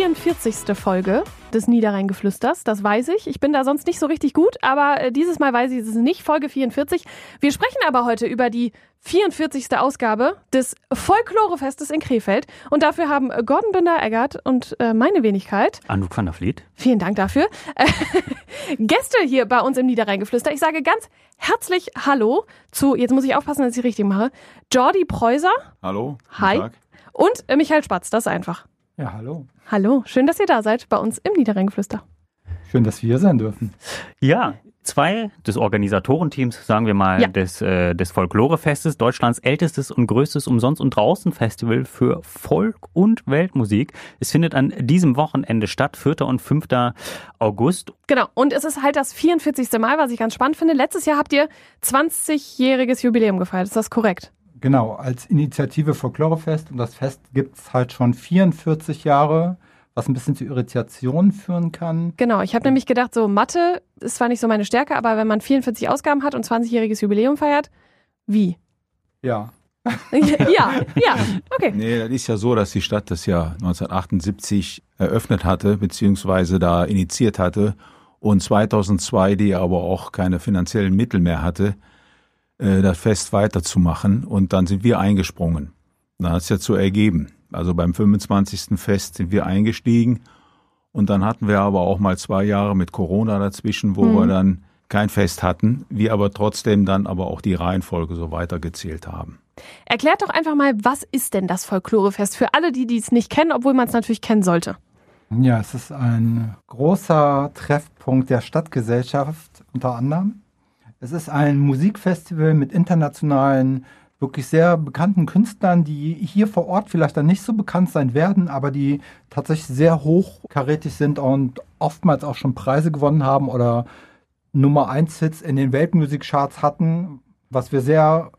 44. Folge des Niederrheingeflüsters, das weiß ich. Ich bin da sonst nicht so richtig gut, aber äh, dieses Mal weiß ich, es ist nicht Folge 44. Wir sprechen aber heute über die 44. Ausgabe des Folklorefestes in Krefeld. Und dafür haben Gordon Binder-Eggert und äh, meine Wenigkeit. Anouk van der Vliet. Vielen Dank dafür. Äh, Gäste hier bei uns im Niederrheingeflüster. Ich sage ganz herzlich Hallo zu, jetzt muss ich aufpassen, dass ich richtig mache, Jordi Preuser. Hallo. Hi. Tag. Und äh, Michael Spatz, das ist einfach. Ja, hallo. Hallo, schön, dass ihr da seid bei uns im Niederrheingeflüster. Schön, dass wir hier sein dürfen. Ja, zwei des Organisatorenteams, sagen wir mal, ja. des, äh, des Folklorefestes, Deutschlands ältestes und größtes Umsonst- und Draußen-Festival für Folk- und Weltmusik. Es findet an diesem Wochenende statt, 4. und 5. August. Genau, und es ist halt das 44. Mal, was ich ganz spannend finde. Letztes Jahr habt ihr 20-jähriges Jubiläum gefeiert, ist das korrekt? Genau, als Initiative Folklorefest und das Fest gibt es halt schon 44 Jahre, was ein bisschen zu Irritationen führen kann. Genau, ich habe nämlich gedacht, so Mathe ist zwar nicht so meine Stärke, aber wenn man 44 Ausgaben hat und 20-jähriges Jubiläum feiert, wie? Ja. ja, ja, okay. Nee, das ist ja so, dass die Stadt das ja 1978 eröffnet hatte, beziehungsweise da initiiert hatte und 2002 die aber auch keine finanziellen Mittel mehr hatte, äh, das Fest weiterzumachen. Und dann sind wir eingesprungen. Dann hat es ja zu ergeben. Also beim 25. Fest sind wir eingestiegen. Und dann hatten wir aber auch mal zwei Jahre mit Corona dazwischen, wo mhm. wir dann kein Fest hatten, wir aber trotzdem dann aber auch die Reihenfolge so weitergezählt haben. Erklärt doch einfach mal, was ist denn das Folklorefest für alle, die es nicht kennen, obwohl man es natürlich kennen sollte? Ja, es ist ein großer Treffpunkt der Stadtgesellschaft unter anderem. Es ist ein Musikfestival mit internationalen, wirklich sehr bekannten Künstlern, die hier vor Ort vielleicht dann nicht so bekannt sein werden, aber die tatsächlich sehr hochkarätig sind und oftmals auch schon Preise gewonnen haben oder Nummer 1 Hits in den Weltmusikcharts hatten, was wir sehr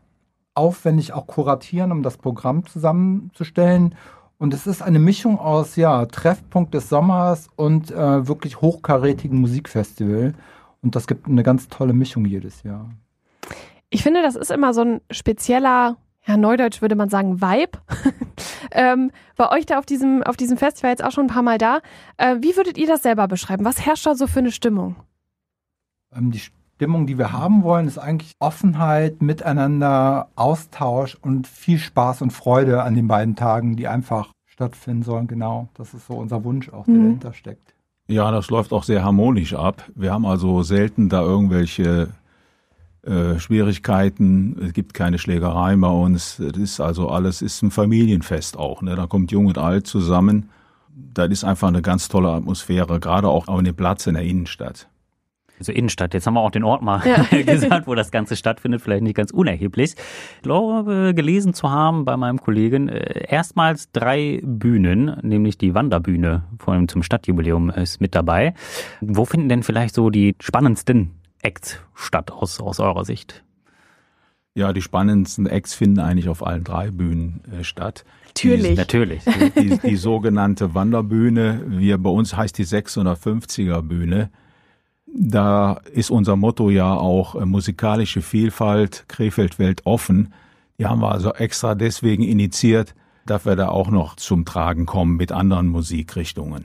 aufwendig auch kuratieren, um das Programm zusammenzustellen. Und es ist eine Mischung aus ja, Treffpunkt des Sommers und äh, wirklich hochkarätigen Musikfestival. Und das gibt eine ganz tolle Mischung jedes Jahr. Ich finde, das ist immer so ein spezieller, ja, Neudeutsch würde man sagen, Vibe. ähm, bei euch da auf diesem, auf diesem Festival jetzt auch schon ein paar Mal da. Äh, wie würdet ihr das selber beschreiben? Was herrscht da so für eine Stimmung? Ähm, die Stimmung, die wir haben wollen, ist eigentlich Offenheit, Miteinander, Austausch und viel Spaß und Freude an den beiden Tagen, die einfach stattfinden sollen. Genau, das ist so unser Wunsch auch, der mhm. dahinter steckt. Ja, das läuft auch sehr harmonisch ab. Wir haben also selten da irgendwelche äh, Schwierigkeiten. Es gibt keine Schlägereien bei uns. Es ist also alles ist ein Familienfest auch. Ne? Da kommt Jung und Alt zusammen. Das ist einfach eine ganz tolle Atmosphäre, gerade auch auf dem Platz in der Innenstadt also Innenstadt. Jetzt haben wir auch den Ort mal ja. gesagt, wo das Ganze stattfindet, vielleicht nicht ganz unerheblich. Ich glaube, gelesen zu haben bei meinem Kollegen, äh, erstmals drei Bühnen, nämlich die Wanderbühne vor allem zum Stadtjubiläum ist mit dabei. Wo finden denn vielleicht so die spannendsten Acts statt aus, aus eurer Sicht? Ja, die spannendsten Acts finden eigentlich auf allen drei Bühnen äh, statt. Natürlich. Die, natürlich. Die, die, die sogenannte Wanderbühne, wir bei uns heißt die 650er Bühne. Da ist unser Motto ja auch äh, musikalische Vielfalt, Krefeld Welt offen. Die haben wir also extra deswegen initiiert, dass wir da auch noch zum Tragen kommen mit anderen Musikrichtungen.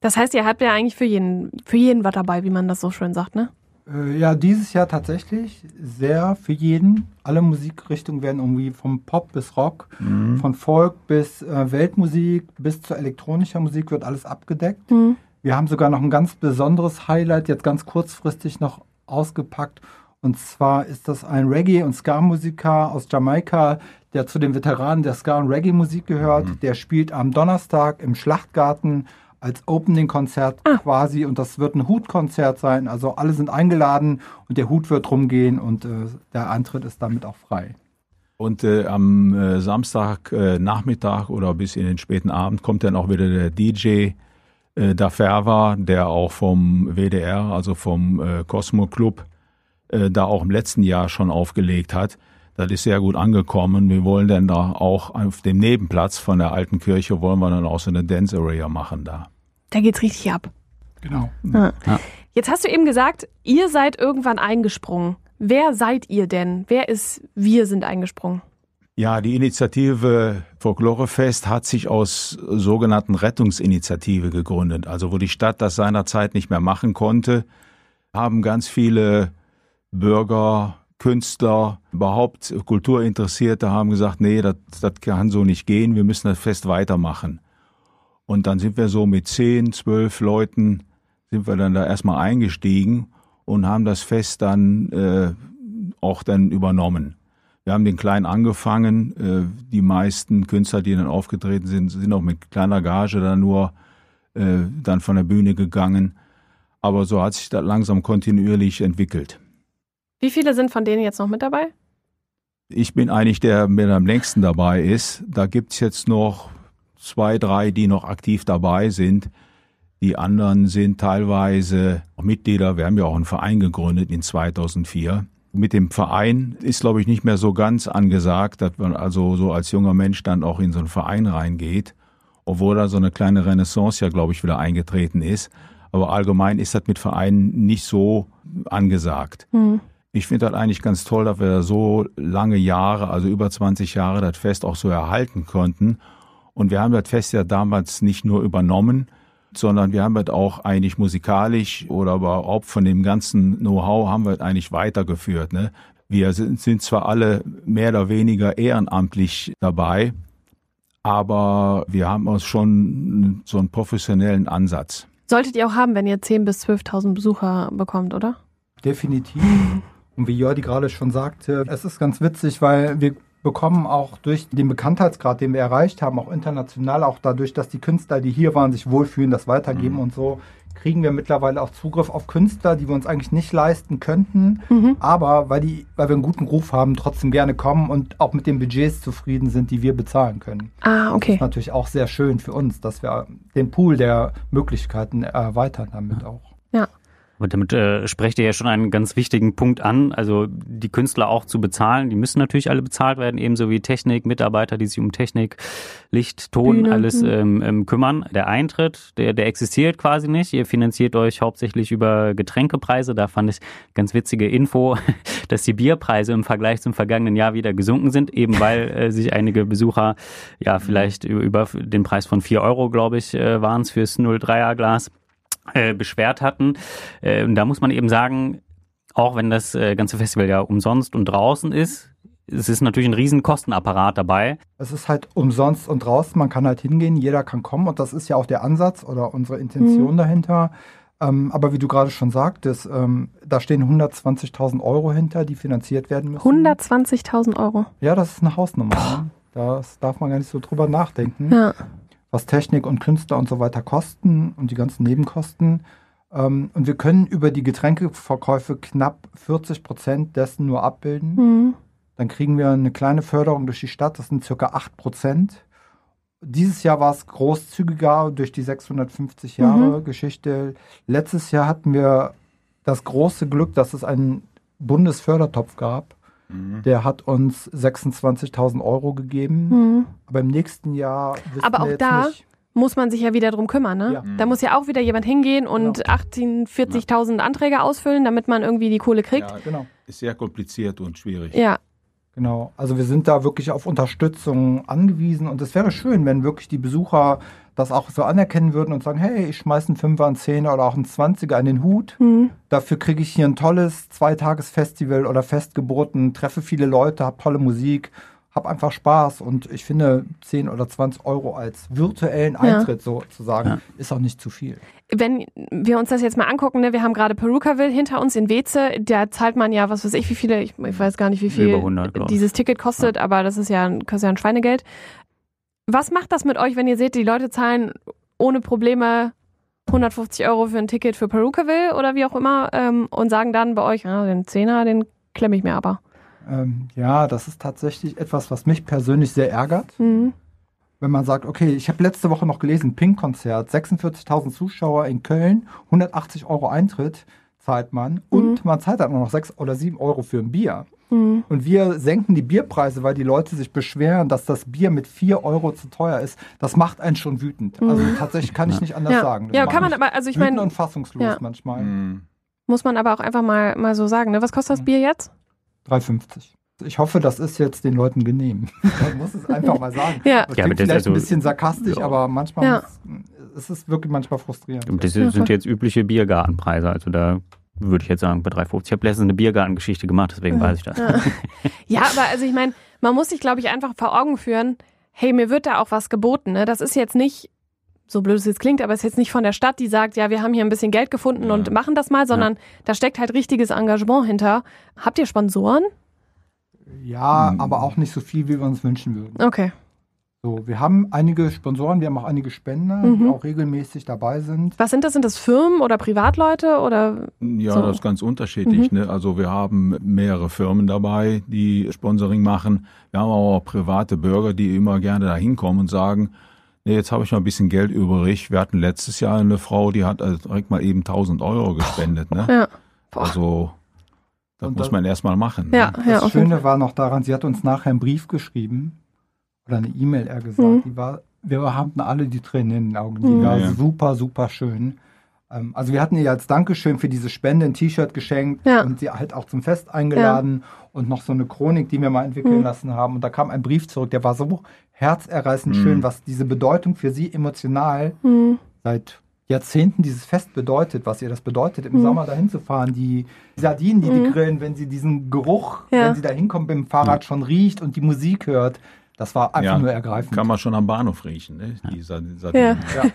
Das heißt, ihr habt ja eigentlich für jeden, für jeden was dabei, wie man das so schön sagt, ne? Äh, ja, dieses Jahr tatsächlich sehr für jeden. Alle Musikrichtungen werden irgendwie vom Pop bis Rock, mhm. von Folk bis äh, Weltmusik bis zur elektronischer Musik wird alles abgedeckt. Mhm. Wir haben sogar noch ein ganz besonderes Highlight jetzt ganz kurzfristig noch ausgepackt. Und zwar ist das ein Reggae- und Ska-Musiker aus Jamaika, der zu den Veteranen der Ska- und Reggae-Musik gehört. Mhm. Der spielt am Donnerstag im Schlachtgarten als Opening-Konzert ah. quasi. Und das wird ein Hutkonzert sein. Also alle sind eingeladen und der Hut wird rumgehen und äh, der Eintritt ist damit auch frei. Und äh, am äh, Samstag äh, Nachmittag oder bis in den späten Abend kommt dann auch wieder der DJ äh, Daferva, der auch vom WDR, also vom äh, Cosmo Club, äh, da auch im letzten Jahr schon aufgelegt hat. Das ist sehr gut angekommen. Wir wollen dann da auch auf dem Nebenplatz von der alten Kirche wollen wir dann auch so eine Dance Area machen da. Da geht's richtig ab. Genau. Ja. Jetzt hast du eben gesagt, ihr seid irgendwann eingesprungen. Wer seid ihr denn? Wer ist wir sind eingesprungen? Ja, die Initiative Folklorefest hat sich aus sogenannten Rettungsinitiative gegründet. Also wo die Stadt das seinerzeit nicht mehr machen konnte, haben ganz viele Bürger, Künstler, überhaupt Kulturinteressierte haben gesagt, nee, das, kann so nicht gehen, wir müssen das Fest weitermachen. Und dann sind wir so mit zehn, zwölf Leuten, sind wir dann da erstmal eingestiegen und haben das Fest dann äh, auch dann übernommen. Wir haben den Kleinen angefangen. Äh, die meisten Künstler, die dann aufgetreten sind, sind auch mit kleiner Gage dann nur äh, dann von der Bühne gegangen. Aber so hat sich das langsam kontinuierlich entwickelt. Wie viele sind von denen jetzt noch mit dabei? Ich bin eigentlich der, der am längsten dabei ist. Da gibt's jetzt noch zwei, drei, die noch aktiv dabei sind. Die anderen sind teilweise Mitglieder. Wir haben ja auch einen Verein gegründet in 2004. Mit dem Verein ist, glaube ich, nicht mehr so ganz angesagt, dass man also so als junger Mensch dann auch in so einen Verein reingeht, obwohl da so eine kleine Renaissance ja, glaube ich, wieder eingetreten ist. Aber allgemein ist das mit Vereinen nicht so angesagt. Mhm. Ich finde das eigentlich ganz toll, dass wir so lange Jahre, also über 20 Jahre, das Fest auch so erhalten konnten. Und wir haben das Fest ja damals nicht nur übernommen, sondern wir haben das auch eigentlich musikalisch oder aber auch von dem ganzen Know-how haben wir das eigentlich weitergeführt. Ne? Wir sind, sind zwar alle mehr oder weniger ehrenamtlich dabei, aber wir haben uns schon so einen professionellen Ansatz. Solltet ihr auch haben, wenn ihr 10.000 bis 12.000 Besucher bekommt, oder? Definitiv. Und wie Jordi gerade schon sagte, es ist ganz witzig, weil wir bekommen auch durch den Bekanntheitsgrad, den wir erreicht haben, auch international, auch dadurch, dass die Künstler, die hier waren, sich wohlfühlen, das weitergeben mhm. und so, kriegen wir mittlerweile auch Zugriff auf Künstler, die wir uns eigentlich nicht leisten könnten, mhm. aber weil, die, weil wir einen guten Ruf haben, trotzdem gerne kommen und auch mit den Budgets zufrieden sind, die wir bezahlen können. Ah, okay. Das ist natürlich auch sehr schön für uns, dass wir den Pool der Möglichkeiten erweitern damit auch. Ja. Aber damit äh, sprecht ihr ja schon einen ganz wichtigen Punkt an. Also die Künstler auch zu bezahlen, die müssen natürlich alle bezahlt werden, ebenso wie Technik, Mitarbeiter, die sich um Technik, Licht, Ton, Bühne. alles hm. ähm, ähm, kümmern. Der Eintritt, der, der existiert quasi nicht. Ihr finanziert euch hauptsächlich über Getränkepreise. Da fand ich ganz witzige Info, dass die Bierpreise im Vergleich zum vergangenen Jahr wieder gesunken sind, eben weil äh, sich einige Besucher ja vielleicht über den Preis von vier Euro, glaube ich, äh, waren es fürs 03er Glas äh, beschwert hatten. Äh, und da muss man eben sagen, auch wenn das äh, ganze Festival ja umsonst und draußen ist, es ist natürlich ein riesen Kostenapparat dabei. Es ist halt umsonst und draußen, man kann halt hingehen, jeder kann kommen und das ist ja auch der Ansatz oder unsere Intention mhm. dahinter. Ähm, aber wie du gerade schon sagtest, ähm, da stehen 120.000 Euro hinter, die finanziert werden müssen. 120.000 Euro? Ja, das ist eine Hausnummer. Ne? Das darf man gar nicht so drüber nachdenken. Ja was Technik und Künstler und so weiter kosten und die ganzen Nebenkosten. Ähm, und wir können über die Getränkeverkäufe knapp 40 Prozent dessen nur abbilden. Mhm. Dann kriegen wir eine kleine Förderung durch die Stadt, das sind circa 8 Prozent. Dieses Jahr war es großzügiger durch die 650 Jahre mhm. Geschichte. Letztes Jahr hatten wir das große Glück, dass es einen Bundesfördertopf gab Mhm. Der hat uns 26.000 Euro gegeben. Mhm. Aber im nächsten Jahr wissen Aber auch da nicht. muss man sich ja wieder drum kümmern, ne? Ja. Da muss ja auch wieder jemand hingehen und genau. 18, 40.000 Anträge ausfüllen, damit man irgendwie die Kohle kriegt. Ja, genau. Ist sehr kompliziert und schwierig. Ja. Genau. Also wir sind da wirklich auf Unterstützung angewiesen und es wäre schön, wenn wirklich die Besucher das auch so anerkennen würden und sagen, hey, ich schmeiße einen Fünfer, einen Zehner oder auch einen Zwanziger in den Hut. Mhm. Dafür kriege ich hier ein tolles Zweitagesfestival oder Fest geboten, treffe viele Leute, habe tolle Musik, habe einfach Spaß und ich finde 10 oder 20 Euro als virtuellen Eintritt ja. sozusagen ja. ist auch nicht zu viel. Wenn wir uns das jetzt mal angucken, ne, wir haben gerade Perukaville hinter uns in Weze, da zahlt man ja, was weiß ich, wie viele, ich, ich weiß gar nicht, wie viel 100, dieses Ticket kostet, ja. aber das ist ja, kostet ja ein Schweinegeld. Was macht das mit euch, wenn ihr seht, die Leute zahlen ohne Probleme 150 Euro für ein Ticket für Perukaville oder wie auch immer ähm, und sagen dann bei euch, ah, den Zehner, den klemme ich mir aber? Ähm, ja, das ist tatsächlich etwas, was mich persönlich sehr ärgert. Mhm. Wenn man sagt, okay, ich habe letzte Woche noch gelesen, Pink-Konzert, 46.000 Zuschauer in Köln, 180 Euro Eintritt, zahlt man und man zahlt dann noch sechs oder sieben Euro für ein Bier. Und wir senken die Bierpreise, weil die Leute sich beschweren, dass das Bier mit vier Euro zu teuer ist. Das macht einen schon wütend. Also tatsächlich kann ich nicht anders Ja. sagen. Das Ja, kann man aber- also ich wütend meine- und fassungslos Ja. manchmal. Mhm. Muss man aber auch einfach mal, mal so sagen. Ne? Was kostet das Bier jetzt? 3,50. Ich hoffe, das ist jetzt den Leuten genehm. Man muss es einfach mal sagen. Ja. Das Ja, klingt aber das vielleicht also- ein bisschen sarkastisch, Ja. aber manchmal Ja. muss, es ist wirklich manchmal frustrierend. Das Ja, sind jetzt übliche Biergartenpreise. Also da würde ich jetzt sagen, bei 3,50. Ich habe letztens eine Biergartengeschichte gemacht, deswegen weiß ich das. Ja. Ja, aber also ich meine, man muss sich, glaube ich, einfach vor Augen führen, hey, mir wird da auch was geboten. Ne? Das ist jetzt nicht, so blöd es jetzt klingt, aber es ist jetzt nicht von der Stadt, die sagt, ja, wir haben hier ein bisschen Geld gefunden Ja. und machen das mal, sondern da steckt halt richtiges Engagement hinter. Habt ihr Sponsoren? Ja, Hm. aber auch nicht so viel, wie wir uns wünschen würden. Okay. So, wir haben einige Sponsoren, wir haben auch einige Spender, die Mhm. auch regelmäßig dabei sind. Was sind das? Sind das Firmen oder Privatleute oder? Ja, So. das ist ganz unterschiedlich. Mhm. Ne? Also wir haben mehrere Firmen dabei, die Sponsoring machen. Wir haben aber auch private Bürger, die immer gerne da hinkommen und sagen, nee, jetzt habe ich noch ein bisschen Geld übrig. Wir hatten letztes Jahr eine Frau, die hat also direkt mal eben 1000 Euro gespendet. Ne? Ja. Boah. Also das Und muss man erstmal machen. Ja, Ne? ja. das jeden Schöne war noch daran, sie hat uns nachher einen Brief geschrieben oder eine E-Mail eher gesagt. Mhm. Die war, wir hatten alle die Tränen in den Augen. Die Mhm. war Ja. super, super schön. Ähm, Also wir hatten ihr als Dankeschön für diese Spende ein T-Shirt geschenkt Ja. und sie halt auch zum Fest eingeladen und noch so eine Chronik, die wir mal entwickeln Mhm. lassen haben. Und da kam ein Brief zurück, der war so herzerreißend Mhm. schön, was diese Bedeutung für sie emotional Hm. seit Jahrzehnten dieses Fest bedeutet, was ihr das bedeutet, im Mhm. Sommer dahin zu fahren, die Sardinen, die Mhm. die grillen, wenn sie diesen Geruch, Ja. wenn sie da hinkommen mit dem Fahrrad schon riecht und die Musik hört, das war einfach Ja, nur ergreifend. Kann man schon am Bahnhof riechen, ne? Dieser, dieser Ja. ja.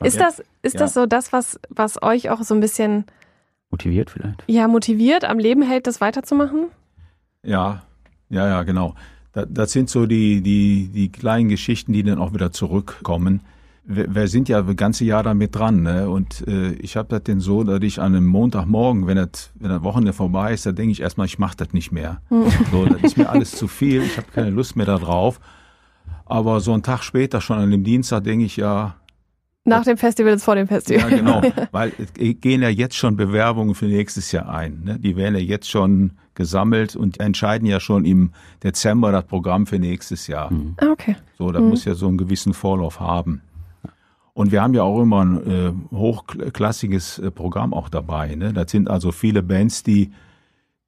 Ist das, ist Ja. das so das, was, was euch auch so ein bisschen Motiviert vielleicht. ja, motiviert, am Leben hält, das weiterzumachen? Ja, ja, ja, genau. Da- Das sind so die, die, die kleinen Geschichten, die dann auch wieder zurückkommen. Wir, wir sind ja das ganze Jahr damit dran. Ne? Und äh, ich habe das denn so, dass ich an einem Montagmorgen, wenn das, wenn das Wochenende vorbei ist, da denke ich erstmal, ich mache das nicht mehr. So, das ist mir alles zu viel, ich habe keine Lust mehr darauf. Aber so einen Tag später, schon an dem Dienstag, denke ich ja, Nach dem Festival ist vor dem ja Festival. genau, weil es gehen ja jetzt schon Bewerbungen für nächstes Jahr ein. Ne? Die werden ja jetzt schon gesammelt und entscheiden ja schon im Dezember das Programm für nächstes Jahr. Ah, okay. So, da muss ja so einen gewissen Vorlauf haben. Und wir haben ja auch immer ein äh, hochklassiges äh, Programm auch dabei. Ne? Das sind also viele Bands, die,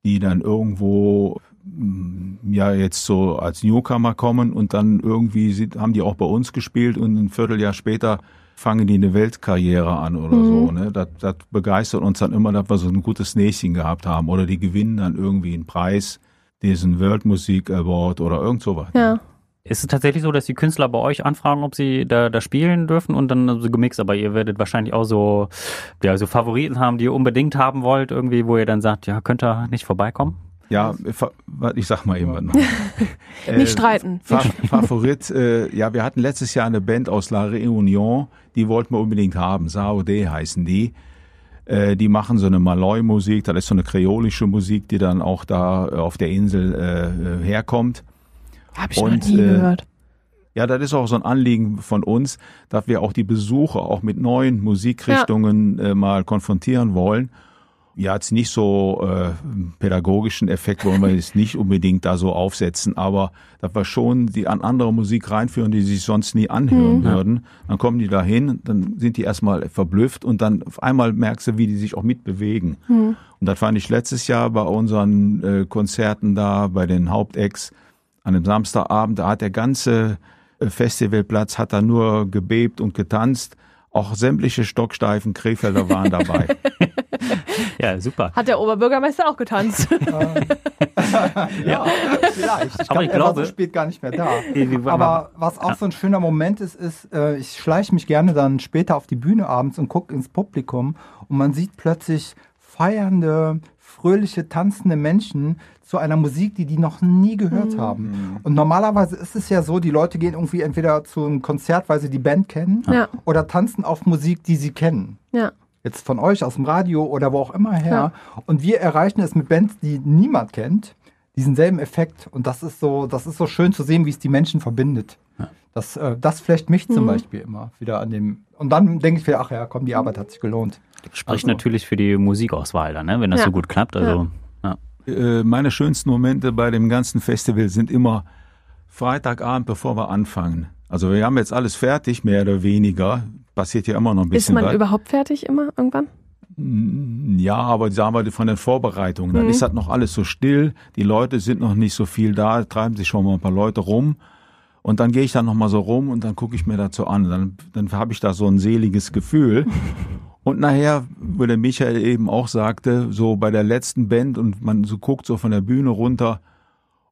die dann irgendwo mm, ja jetzt so als Newcomer kommen und dann irgendwie sind, haben die auch bei uns gespielt und ein Vierteljahr später fangen die eine Weltkarriere an oder so. Ne? Das, das begeistert uns dann immer, dass wir so ein gutes Näschen gehabt haben oder die gewinnen dann irgendwie einen Preis, diesen Weltmusik Award oder irgend sowas. Ja. Ist es tatsächlich so, dass die Künstler bei euch anfragen, ob sie da, da spielen dürfen und dann so gemixt, aber ihr werdet wahrscheinlich auch so, ja, so Favoriten haben, die ihr unbedingt haben wollt, irgendwie, wo ihr dann sagt, ja, könnt ihr nicht vorbeikommen? Ja, ich sag mal eben was noch. Nicht streiten. Fa Favorit, äh, ja, wir hatten letztes Jahr eine Band aus La Réunion, die wollten wir unbedingt haben. Saudé heißen die. Äh, die machen so eine Malloy-Musik, das ist so eine kreolische Musik, die dann auch da äh, auf der Insel äh, äh, herkommt. Hab ich noch Und, nie äh, gehört. Ja, das ist auch so ein Anliegen von uns, dass wir auch die Besucher auch mit neuen Musikrichtungen äh, mal konfrontieren wollen. Ja, jetzt nicht so äh, pädagogischen Effekt wollen wir jetzt nicht unbedingt da so aufsetzen, aber dass wir schon die an andere Musik reinführen, die sich sonst nie anhören Mhm. würden. Dann kommen die da hin, dann sind die erstmal verblüfft und dann auf einmal merkst du, wie die sich auch mitbewegen. Mhm. Und das fand ich letztes Jahr bei unseren äh, Konzerten da, bei den Hauptacts, an einem Samstagabend, da hat der ganze äh, Festivalplatz hat da nur gebebt und getanzt. Auch sämtliche stocksteifen Krefelder waren dabei. Ja, super. Hat der Oberbürgermeister auch getanzt? ja, vielleicht. Ich, Aber glaub, ich er war glaube- so spät gar nicht mehr da. Aber was auch so ein schöner Moment ist, ist, äh, ich schleiche mich gerne dann später auf die Bühne abends und gucke ins Publikum und man sieht plötzlich feiernde, fröhliche, tanzende Menschen zu einer Musik, die die noch nie gehört haben. Und normalerweise ist es ja so, die Leute gehen irgendwie entweder zu einem Konzert, weil sie die Band kennen, Ja. oder tanzen auf Musik, die sie kennen ja. jetzt von euch aus dem Radio oder wo auch immer her. Und wir erreichen es mit Bands, die niemand kennt, diesen selben Effekt. Und das ist so, das ist so schön zu sehen, wie es die Menschen verbindet. Das, äh, das flecht mich zum Mhm. Beispiel immer wieder an dem. Und dann denke ich wieder, ach ja, komm, die Arbeit hat sich gelohnt. Spricht Also- natürlich für die Musikauswahl dann, ne? wenn das Ja. so gut klappt. Also, ja. Äh, meine schönsten Momente bei dem ganzen Festival sind immer Freitagabend, bevor wir anfangen. Also wir haben jetzt alles fertig, mehr oder weniger. Passiert ja immer noch ein Ist bisschen man was. überhaupt fertig immer irgendwann? Ja, aber sagen wir von den Vorbereitungen, dann Mhm. ist das noch alles so still, die Leute sind noch nicht so viel da, treiben sich schon mal ein paar Leute rum und dann gehe ich dann noch mal so rum und dann gucke ich mir so an, dann, dann habe ich da so ein seliges Gefühl und nachher, wo der Michael eben auch sagte, so bei der letzten Band und man so guckt so von der Bühne runter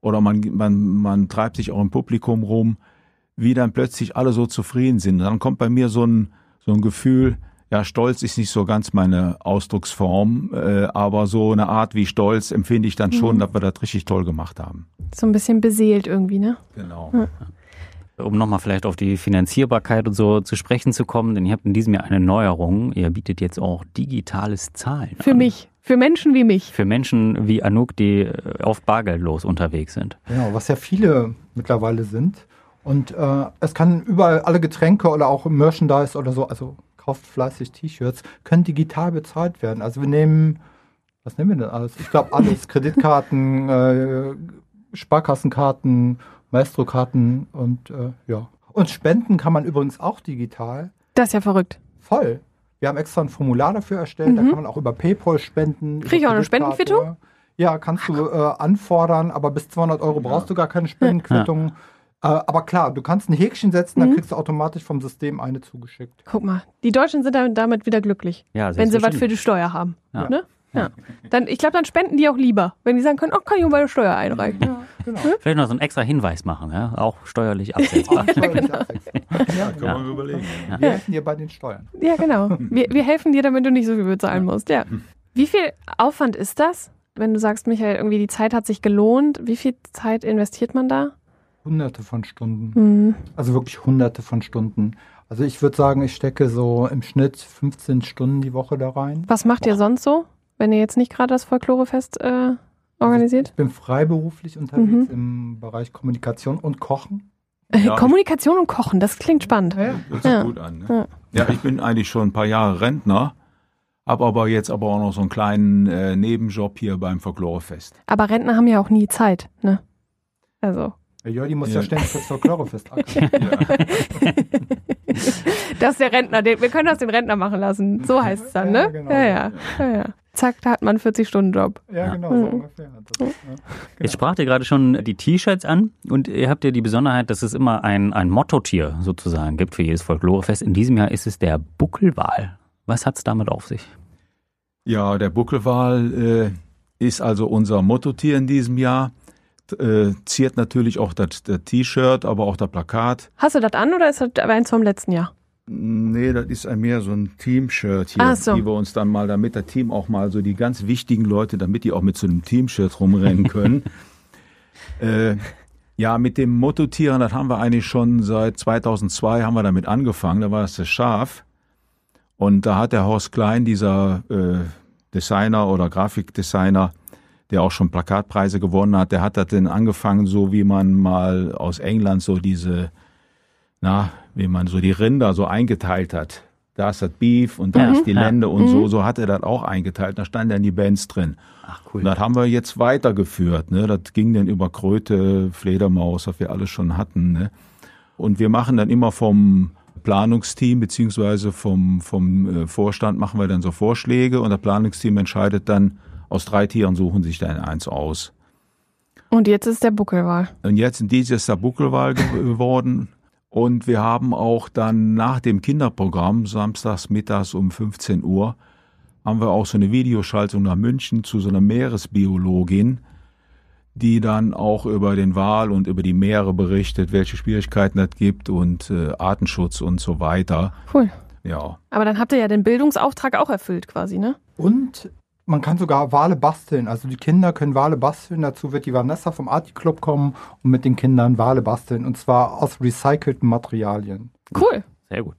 oder man, man, man treibt sich auch im Publikum rum, wie dann plötzlich alle so zufrieden sind. Dann kommt bei mir so ein, so ein Gefühl, ja, Stolz ist nicht so ganz meine Ausdrucksform, äh, aber so eine Art wie Stolz empfinde ich dann schon, dass wir das richtig toll gemacht haben. So ein bisschen beseelt irgendwie, ne? Genau. Um nochmal vielleicht auf die Finanzierbarkeit und so zu sprechen zu kommen, denn ihr habt in diesem Jahr eine Neuerung. Ihr bietet jetzt auch digitales Zahlen Für an. mich. Für Menschen wie mich. Für Menschen wie Anouk, die äh, oft bargeldlos unterwegs sind. Genau, was ja viele mittlerweile sind. Und äh, es kann überall alle Getränke oder auch Merchandise oder so, also kauft fleißig T-Shirts, können digital bezahlt werden. Also wir nehmen, was nehmen wir denn alles? Ich glaube alles, Kreditkarten, äh, Sparkassenkarten, Maestro-Karten und äh, ja. Und spenden kann man übrigens auch digital. Das ist ja verrückt. Voll. Wir haben extra ein Formular dafür erstellt, da Mhm. kann man auch über PayPal spenden. Krieg ich auch eine. Spendenquittung? Ja, kannst du äh, anfordern, aber bis 200 Euro brauchst du gar keine Spendenquittung. Äh, aber klar, du kannst ein Häkchen setzen, dann Mhm. kriegst du automatisch vom System eine zugeschickt. Guck mal. Die Deutschen sind damit- wieder glücklich, Ja, wenn sie was für die Steuer haben. Ja. Ne? Ja. Dann, ich glaube, dann spenden die auch lieber, wenn die sagen können, oh, kann ich meine Steuer einreichen. Genau. Vielleicht noch so einen extra Hinweis machen, ja? auch steuerlich absetzbar. Steuerlich abwechseln. ja, Kann man überlegen. Wir helfen dir bei den Steuern. Ja, genau. Wir, wir helfen dir, damit du nicht so viel bezahlen musst. Ja. Wie viel Aufwand ist das? Wenn du sagst, Michael, irgendwie die Zeit hat sich gelohnt, wie viel Zeit investiert man da? Hunderte von Stunden. Hm. Also wirklich hunderte von Stunden. Also ich würde sagen, ich stecke so im Schnitt 15 Stunden die Woche da rein. Was macht ihr sonst so, wenn ihr jetzt nicht gerade das Folklorefest äh, organisiert? Ich bin freiberuflich unterwegs Mhm. im Bereich Kommunikation und Kochen. Ja. Kommunikation und Kochen, das klingt spannend. Ja, Das sieht Ja. gut an. Ne? Ja, ich bin eigentlich schon ein paar Jahre Rentner, habe aber jetzt aber auch noch so einen kleinen äh, Nebenjob hier beim Folklorefest. Aber Rentner haben ja auch nie Zeit, ne? Also, Der Jördi muss ja, Ja. ständig fürs Folklorefest ackern. das ist der Rentner, den, wir können das den Rentner machen lassen. So heißt es dann, Ja, ne? genau. Ja, ja, ja, ja. Zack, da hat man einen 40-Stunden-Job. Ja, genau, Mhm. so ungefähr. Das, ja. Jetzt spracht ihr gerade schon die T-Shirts an und ihr habt ja die Besonderheit, dass es immer ein, ein Mottotier sozusagen gibt für jedes Folklorefest. In diesem Jahr ist es der Buckelwal. Was hat's damit auf sich? Ja, der Buckelwal äh, ist also unser Mottotier in diesem Jahr. Äh, ziert natürlich auch das, das T-Shirt, aber auch das Plakat. Hast du das an oder ist das eins vom letzten Jahr? Nee, das ist mehr so ein Team-Shirt hier, so. die wir uns dann mal, damit der Team auch mal so die ganz wichtigen Leute, damit die auch mit so einem Team-Shirt rumrennen können. äh, ja, mit dem Mottotieren, das haben wir eigentlich schon seit 2002 haben wir damit angefangen. Da war das das Schaf. Und da hat der Horst Klein, dieser äh, Designer oder Grafikdesigner, der auch schon Plakatpreise gewonnen hat, der hat das denn angefangen, so wie man mal aus England so diese na, wie man so die Rinder so eingeteilt hat. Da ist das Beef und da Mhm. ist die. Lende und so, so hat er das auch eingeteilt. Da standen dann die Bands drin. Ach Und das haben wir jetzt weitergeführt. Ne? Das ging dann über Kröte, Fledermaus, was wir alles schon hatten. Ne? Und wir machen dann immer vom Planungsteam beziehungsweise vom, vom äh, Vorstand machen wir dann so Vorschläge und das Planungsteam entscheidet dann, aus drei Tieren suchen sich dann eins aus. Und jetzt ist der Buckelwal. Und jetzt in dieses Jahr Buckelwahl ge- geworden. Und wir haben auch dann nach dem Kinderprogramm, samstags mittags um 15 Uhr, haben wir auch so eine Videoschaltung nach München zu so einer Meeresbiologin, die dann auch über den Wal und über die Meere berichtet, welche Schwierigkeiten es gibt und äh, Artenschutz und so weiter. Cool. Ja. Aber dann habt ihr ja den Bildungsauftrag auch erfüllt quasi, ne? Und man kann sogar Wale basteln. Also die Kinder können Wale basteln. Dazu wird die Vanessa vom Arti Club kommen und mit den Kindern Wale basteln. Und zwar aus recycelten Materialien. Cool. Sehr gut.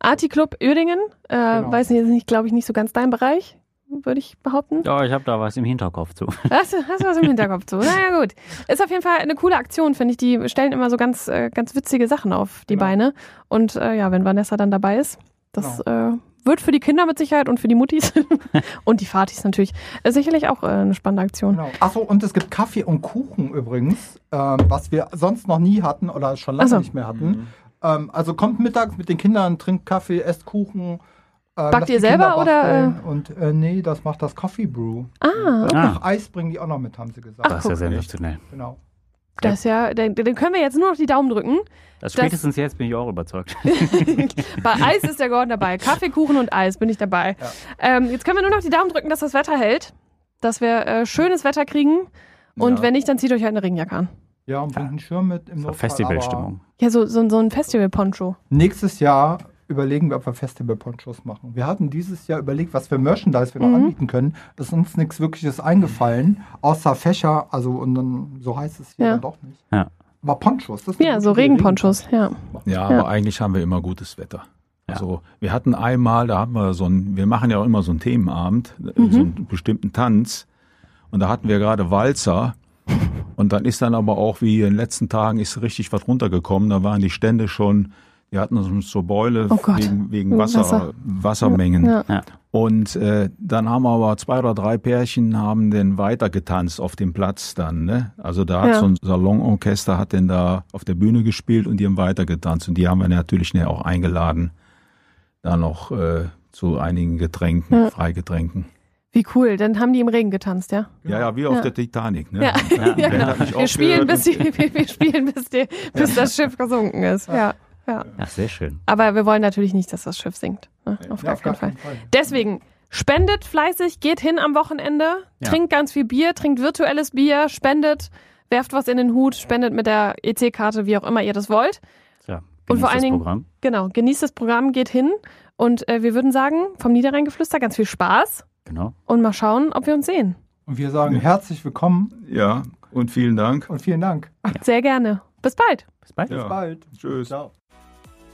Arti Club Uerdingen, äh, Genau. weiß nicht, ist nicht, glaube ich, nicht so ganz dein Bereich. würde ich behaupten. Ja, ich habe da was im Hinterkopf zu. Hast, du- hast du was im Hinterkopf zu? Naja, gut. Ist auf jeden Fall eine coole Aktion, finde ich. Die stellen immer so ganz, äh, ganz witzige Sachen auf die Genau. Beine. Und äh, ja, wenn Vanessa dann dabei ist, das äh, wird für die Kinder mit Sicherheit und für die Muttis und die Fatis natürlich äh, sicherlich auch äh, eine spannende Aktion. Genau. Achso, und es gibt Kaffee und Kuchen übrigens, ähm, was wir sonst noch nie hatten oder schon lange Ach so. nicht mehr hatten. Ähm, also kommt mittags mit den Kindern, trinkt Kaffee, esst Kuchen. Äh, Backt ihr selber oder, basteln. Und äh, nee, das macht das Coffee Brew. Ah, Und Ah. noch Eis bringen die auch noch mit, haben sie gesagt. Das ist ja sensationell. Genau. Das ja, dann, dann können wir jetzt nur noch die Daumen drücken. Das spätestens jetzt bin ich auch überzeugt. Bei Eis ist der Gordon dabei. Kaffee, Kuchen und Eis bin ich dabei. Ähm, jetzt können wir nur noch die Daumen drücken, dass das Wetter hält. Dass wir äh, schönes Wetter kriegen. Und Ja. wenn nicht, dann zieht euch halt eine Regenjacke an. Ja, und bringt einen Schirm mit im So Notfall. Festivalstimmung. Ja, so, so, so ein Festival-Poncho. Nächstes Jahr überlegen wir, ob wir Festival-Ponchos machen. Wir hatten dieses Jahr überlegt, was für Merchandise wir noch Mhm. anbieten können. Es ist uns nichts Wirkliches eingefallen, außer Fächer, also und dann, so heißt es hier Ja. dann doch nicht. Ja. Aber Ponchos, das Ja, so Regenponchos, ja. Ja, Ja. aber eigentlich haben wir immer gutes Wetter. Also wir hatten einmal, da hatten wir so ein, wir machen ja auch immer so einen Themenabend, äh, Mhm. so einen bestimmten Tanz. Und da hatten wir gerade Walzer. Und dann ist dann aber auch, wie in den letzten Tagen, ist richtig was runtergekommen. Da waren die Stände schon, die hatten so- so Beule Oh wegen, wegen Wasser, Wasser. Wassermengen. Ja. Ja. Und äh, dann haben aber zwei oder drei Pärchen haben den weitergetanzt auf dem Platz dann. Ne? Also da hat Ja. so ein Salonorchester hat den da auf der Bühne gespielt und die haben weitergetanzt. Und die haben wir natürlich auch eingeladen, da noch äh, zu einigen Getränken, Ja. Freigetränken. Wie cool, dann haben die im Regen getanzt, ja? Ja, ja, wie auf Ja. der Titanic. Ne? Ja, Ja. genau. Wir spielen, bis, die, wir, wir spielen bis, die, bis das Schiff gesunken ist. Ja, ja. Ja, sehr schön. Aber wir wollen natürlich nicht, dass das Schiff sinkt. Ne? Auf Ja, gar keinen Fall. Fall. Deswegen, spendet fleißig, geht hin am Wochenende, Ja. trinkt ganz viel Bier, trinkt virtuelles Bier, spendet, werft was in den Hut, spendet mit der EC-Karte, wie auch immer ihr das wollt. Tja, Und vor genießt allen das Dingen- Programm. Genau, genießt das Programm, geht hin. Und äh, wir würden sagen, vom Niederrheingeflüster ganz viel Spaß Genau. und mal schauen, ob wir uns sehen. Und wir sagen herzlich willkommen Ja, und vielen Dank. und vielen Dank. Sehr gerne. Bis bald. Bis bald. Ja. Bis bald. Tschüss. Ciao.